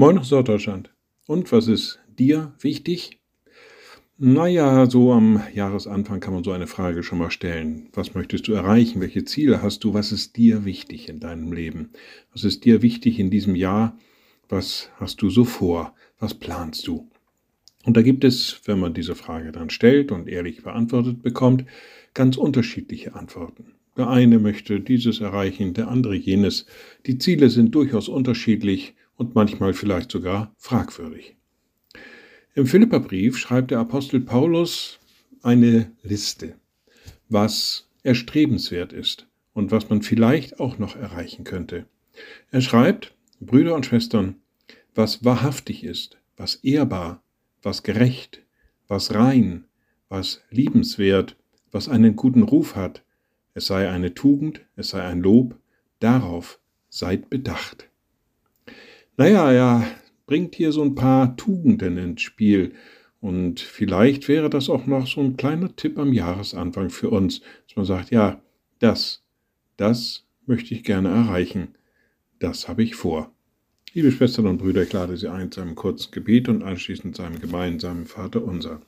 Moin nach Norddeutschland. Und was ist dir wichtig? Naja, so am Jahresanfang kann man so eine Frage schon mal stellen. Was möchtest du erreichen? Welche Ziele hast du? Was ist dir wichtig in deinem Leben? Was ist dir wichtig in diesem Jahr? Was hast du so vor? Was planst du? Und da gibt es, wenn man diese Frage dann stellt und ehrlich beantwortet bekommt, ganz unterschiedliche Antworten. Der eine möchte dieses erreichen, der andere jenes. Die Ziele sind durchaus unterschiedlich und manchmal vielleicht sogar fragwürdig. Im Philipperbrief schreibt der Apostel Paulus eine Liste, was erstrebenswert ist und was man vielleicht auch noch erreichen könnte. Er schreibt, Brüder und Schwestern, was wahrhaftig ist, was ehrbar, was gerecht, was rein, was liebenswert, was einen guten Ruf hat, es sei eine Tugend, es sei ein Lob, darauf seid bedacht. Naja, er bringt hier so ein paar Tugenden ins Spiel. Und vielleicht wäre das auch noch so ein kleiner Tipp am Jahresanfang für uns, dass man sagt, ja, das, das möchte ich gerne erreichen. Das habe ich vor. Liebe Schwestern und Brüder, ich lade Sie ein zu einem kurzen Gebet und anschließend zu einem gemeinsamen Vater unser.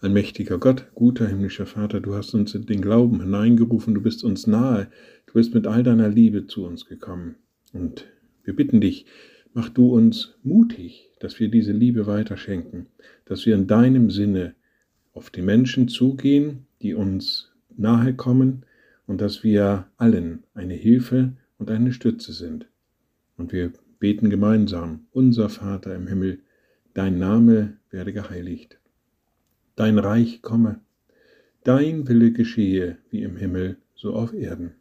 Ein mächtiger Gott, guter himmlischer Vater, du hast uns in den Glauben hineingerufen, du bist uns nahe, du bist mit all deiner Liebe zu uns gekommen. Und wir bitten dich, mach du uns mutig, dass wir diese Liebe weiterschenken, dass wir in deinem Sinne auf die Menschen zugehen, die uns nahe kommen und dass wir allen eine Hilfe und eine Stütze sind. Und wir beten gemeinsam, unser Vater im Himmel, dein Name werde geheiligt, dein Reich komme, dein Wille geschehe wie im Himmel, so auf Erden.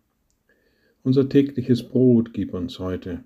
Unser tägliches Brot gib uns heute